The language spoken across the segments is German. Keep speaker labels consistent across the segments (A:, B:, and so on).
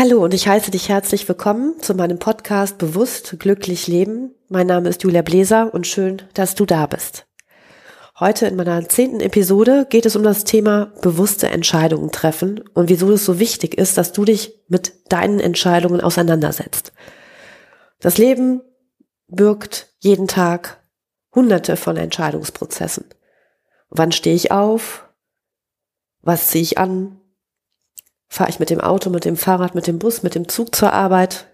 A: Hallo und ich heiße dich herzlich willkommen zu meinem Podcast Bewusst glücklich leben. Mein Name ist Julia Bläser und schön, dass du da bist. Heute in meiner zehnten Episode geht es um das Thema bewusste Entscheidungen treffen und wieso es so wichtig ist, dass du dich mit deinen Entscheidungen auseinandersetzt. Das Leben birgt jeden Tag hunderte von Entscheidungsprozessen. Wann stehe ich auf? Was ziehe ich an? Fahre ich mit dem Auto, mit dem Fahrrad, mit dem Bus, mit dem Zug zur Arbeit?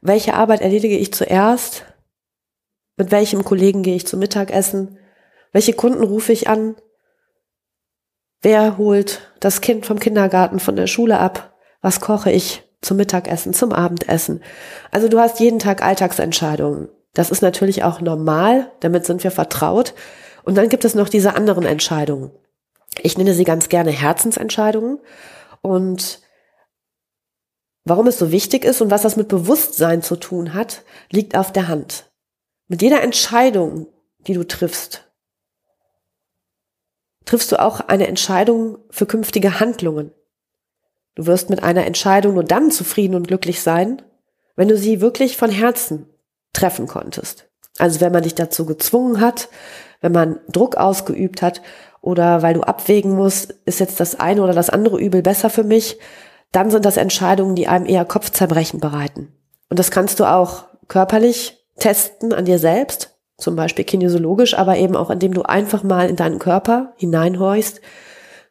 A: Welche Arbeit erledige ich zuerst? Mit welchem Kollegen gehe ich zum Mittagessen? Welche Kunden rufe ich an? Wer holt das Kind vom Kindergarten, von der Schule ab? Was koche ich zum Mittagessen, zum Abendessen? Also du hast jeden Tag Alltagsentscheidungen. Das ist natürlich auch normal, damit sind wir vertraut. Und dann gibt es noch diese anderen Entscheidungen. Ich nenne sie ganz gerne Herzensentscheidungen. Und warum es so wichtig ist und was das mit Bewusstsein zu tun hat, liegt auf der Hand. Mit jeder Entscheidung, die du triffst, triffst du auch eine Entscheidung für künftige Handlungen. Du wirst mit einer Entscheidung nur dann zufrieden und glücklich sein, wenn du sie wirklich von Herzen treffen konntest. Also wenn man dich dazu gezwungen hat, wenn man Druck ausgeübt hat oder weil du abwägen musst, ist jetzt das eine oder das andere Übel besser für mich, dann sind das Entscheidungen, die einem eher Kopfzerbrechen bereiten. Und das kannst du auch körperlich testen an dir selbst, zum Beispiel kinesiologisch, aber eben auch indem du einfach mal in deinen Körper hineinhorchst,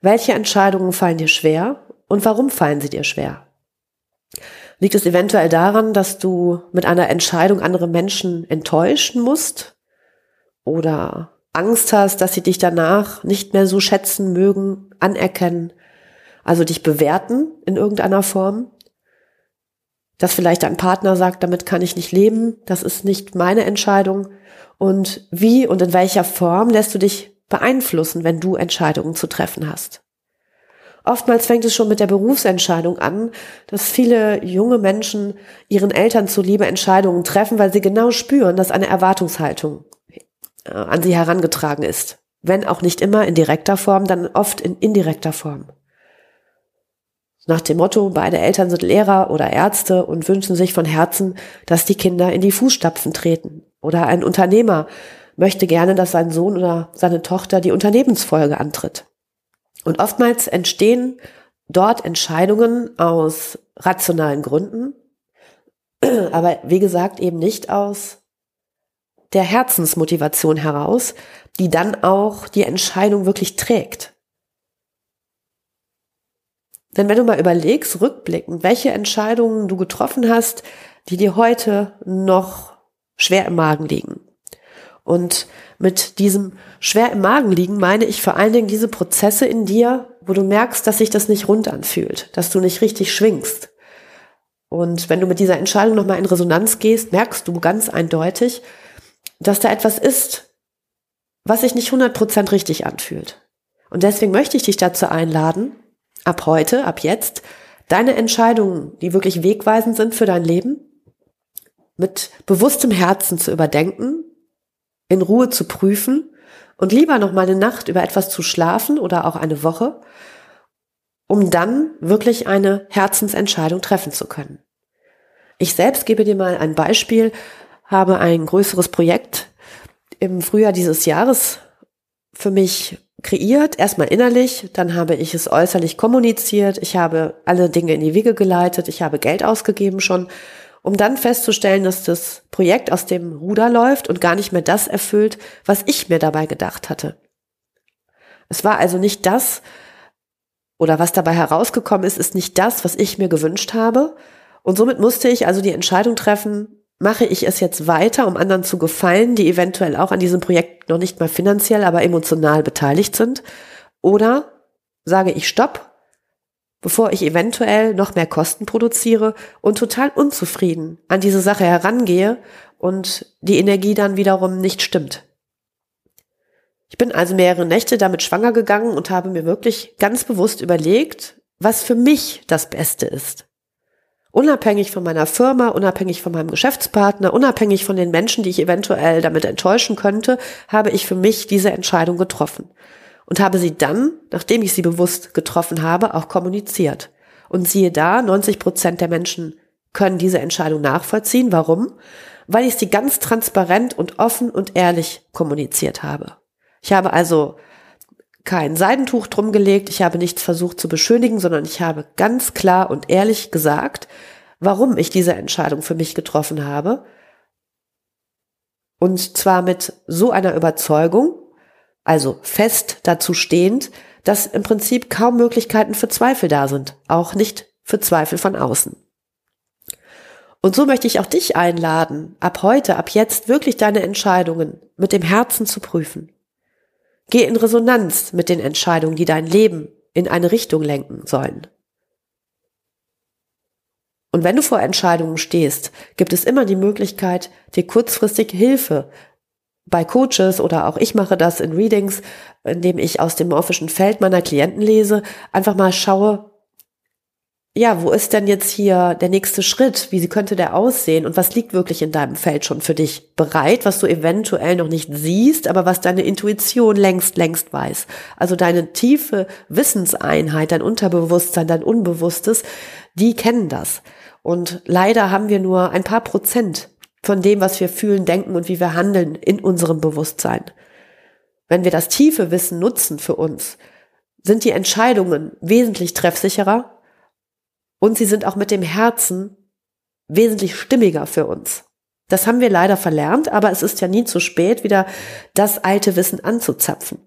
A: welche Entscheidungen fallen dir schwer und warum fallen sie dir schwer. Liegt es eventuell daran, dass du mit einer Entscheidung andere Menschen enttäuschen musst oder Angst hast, dass sie dich danach nicht mehr so schätzen mögen, anerkennen, also dich bewerten in irgendeiner Form. Dass vielleicht dein Partner sagt, damit kann ich nicht leben, das ist nicht meine Entscheidung. Und wie und in welcher Form lässt du dich beeinflussen, wenn du Entscheidungen zu treffen hast? Oftmals fängt es schon mit der Berufsentscheidung an, dass viele junge Menschen ihren Eltern zuliebe Entscheidungen treffen, weil sie genau spüren, dass eine Erwartungshaltung äh, an sie herangetragen ist. Wenn auch nicht immer in direkter Form, dann oft in indirekter Form. Nach dem Motto, beide Eltern sind Lehrer oder Ärzte und wünschen sich von Herzen, dass die Kinder in die Fußstapfen treten. Oder ein Unternehmer möchte gerne, dass sein Sohn oder seine Tochter die Unternehmensfolge antritt. Und oftmals entstehen dort Entscheidungen aus rationalen Gründen, aber wie gesagt eben nicht aus der Herzensmotivation heraus, die dann auch die Entscheidung wirklich trägt. Denn wenn du mal überlegst, rückblickend, welche Entscheidungen du getroffen hast, die dir heute noch schwer im Magen liegen. Und mit diesem schwer im Magen liegen meine ich vor allen Dingen diese Prozesse in dir, wo du merkst, dass sich das nicht rund anfühlt, dass du nicht richtig schwingst. Und wenn du mit dieser Entscheidung nochmal in Resonanz gehst, merkst du ganz eindeutig, dass da etwas ist, was sich nicht 100% richtig anfühlt. Und deswegen möchte ich dich dazu einladen, ab heute, ab jetzt, deine Entscheidungen, die wirklich wegweisend sind für dein Leben, mit bewusstem Herzen zu überdenken, in Ruhe zu prüfen und lieber noch mal eine Nacht über etwas zu schlafen oder auch eine Woche, um dann wirklich eine Herzensentscheidung treffen zu können. Ich selbst gebe dir mal ein Beispiel, habe ein größeres Projekt im Frühjahr dieses Jahres für mich kreiert, erstmal innerlich, dann habe ich es äußerlich kommuniziert, ich habe alle Dinge in die Wege geleitet, ich habe Geld ausgegeben schon, um dann festzustellen, dass das Projekt aus dem Ruder läuft und gar nicht mehr das erfüllt, was ich mir dabei gedacht hatte. Es war also nicht das, oder was dabei herausgekommen ist, ist nicht das, was ich mir gewünscht habe. Und somit musste ich also die Entscheidung treffen, mache ich es jetzt weiter, um anderen zu gefallen, die eventuell auch an diesem Projekt noch nicht mal finanziell, aber emotional beteiligt sind? Oder sage ich Stopp, bevor ich eventuell noch mehr Kosten produziere und total unzufrieden an diese Sache herangehe und die Energie dann wiederum nicht stimmt? Ich bin also mehrere Nächte damit schwanger gegangen und habe mir wirklich ganz bewusst überlegt, was für mich das Beste ist. Unabhängig von meiner Firma, unabhängig von meinem Geschäftspartner, unabhängig von den Menschen, die ich eventuell damit enttäuschen könnte, habe ich für mich diese Entscheidung getroffen und habe sie dann, nachdem ich sie bewusst getroffen habe, auch kommuniziert. Und siehe da, 90 Prozent der Menschen können diese Entscheidung nachvollziehen. Warum? Weil ich sie ganz transparent und offen und ehrlich kommuniziert habe. Ich habe also kein Seidentuch drum gelegt, ich habe nichts versucht zu beschönigen, sondern ich habe ganz klar und ehrlich gesagt, warum ich diese Entscheidung für mich getroffen habe. Und zwar mit so einer Überzeugung, also fest dazu stehend, dass im Prinzip kaum Möglichkeiten für Zweifel da sind, auch nicht für Zweifel von außen. Und so möchte ich auch dich einladen, ab heute, ab jetzt wirklich deine Entscheidungen mit dem Herzen zu prüfen. Geh in Resonanz mit den Entscheidungen, die dein Leben in eine Richtung lenken sollen. Und wenn du vor Entscheidungen stehst, gibt es immer die Möglichkeit, dir kurzfristig Hilfe bei Coaches oder auch ich mache das in Readings, indem ich aus dem morphischen Feld meiner Klienten lese, einfach mal schaue, ja, wo ist denn jetzt hier der nächste Schritt? Wie könnte der aussehen? Und was liegt wirklich in deinem Feld schon für dich bereit, was du eventuell noch nicht siehst, aber was deine Intuition längst, längst weiß? Also deine tiefe Wissenseinheit, dein Unterbewusstsein, dein Unbewusstes, die kennen das. Und leider haben wir nur ein paar Prozent von dem, was wir fühlen, denken und wie wir handeln in unserem Bewusstsein. Wenn wir das tiefe Wissen nutzen für uns, sind die Entscheidungen wesentlich treffsicherer und sie sind auch mit dem Herzen wesentlich stimmiger für uns. Das haben wir leider verlernt, aber es ist ja nie zu spät, wieder das alte Wissen anzuzapfen.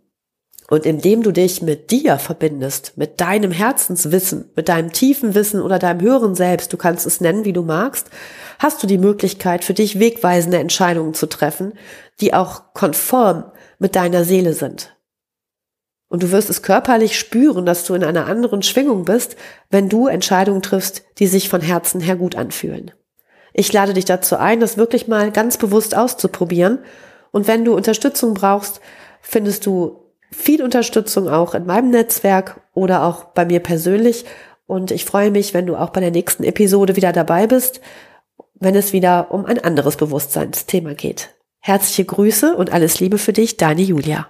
A: Und indem du dich mit dir verbindest, mit deinem Herzenswissen, mit deinem tiefen Wissen oder deinem höheren Selbst, du kannst es nennen, wie du magst, hast du die Möglichkeit, für dich wegweisende Entscheidungen zu treffen, die auch konform mit deiner Seele sind. Und du wirst es körperlich spüren, dass du in einer anderen Schwingung bist, wenn du Entscheidungen triffst, die sich von Herzen her gut anfühlen. Ich lade dich dazu ein, das wirklich mal ganz bewusst auszuprobieren. Und wenn du Unterstützung brauchst, findest du viel Unterstützung auch in meinem Netzwerk oder auch bei mir persönlich. Und ich freue mich, wenn du auch bei der nächsten Episode wieder dabei bist, wenn es wieder um ein anderes Bewusstseinsthema geht. Herzliche Grüße und alles Liebe für dich, deine Julia.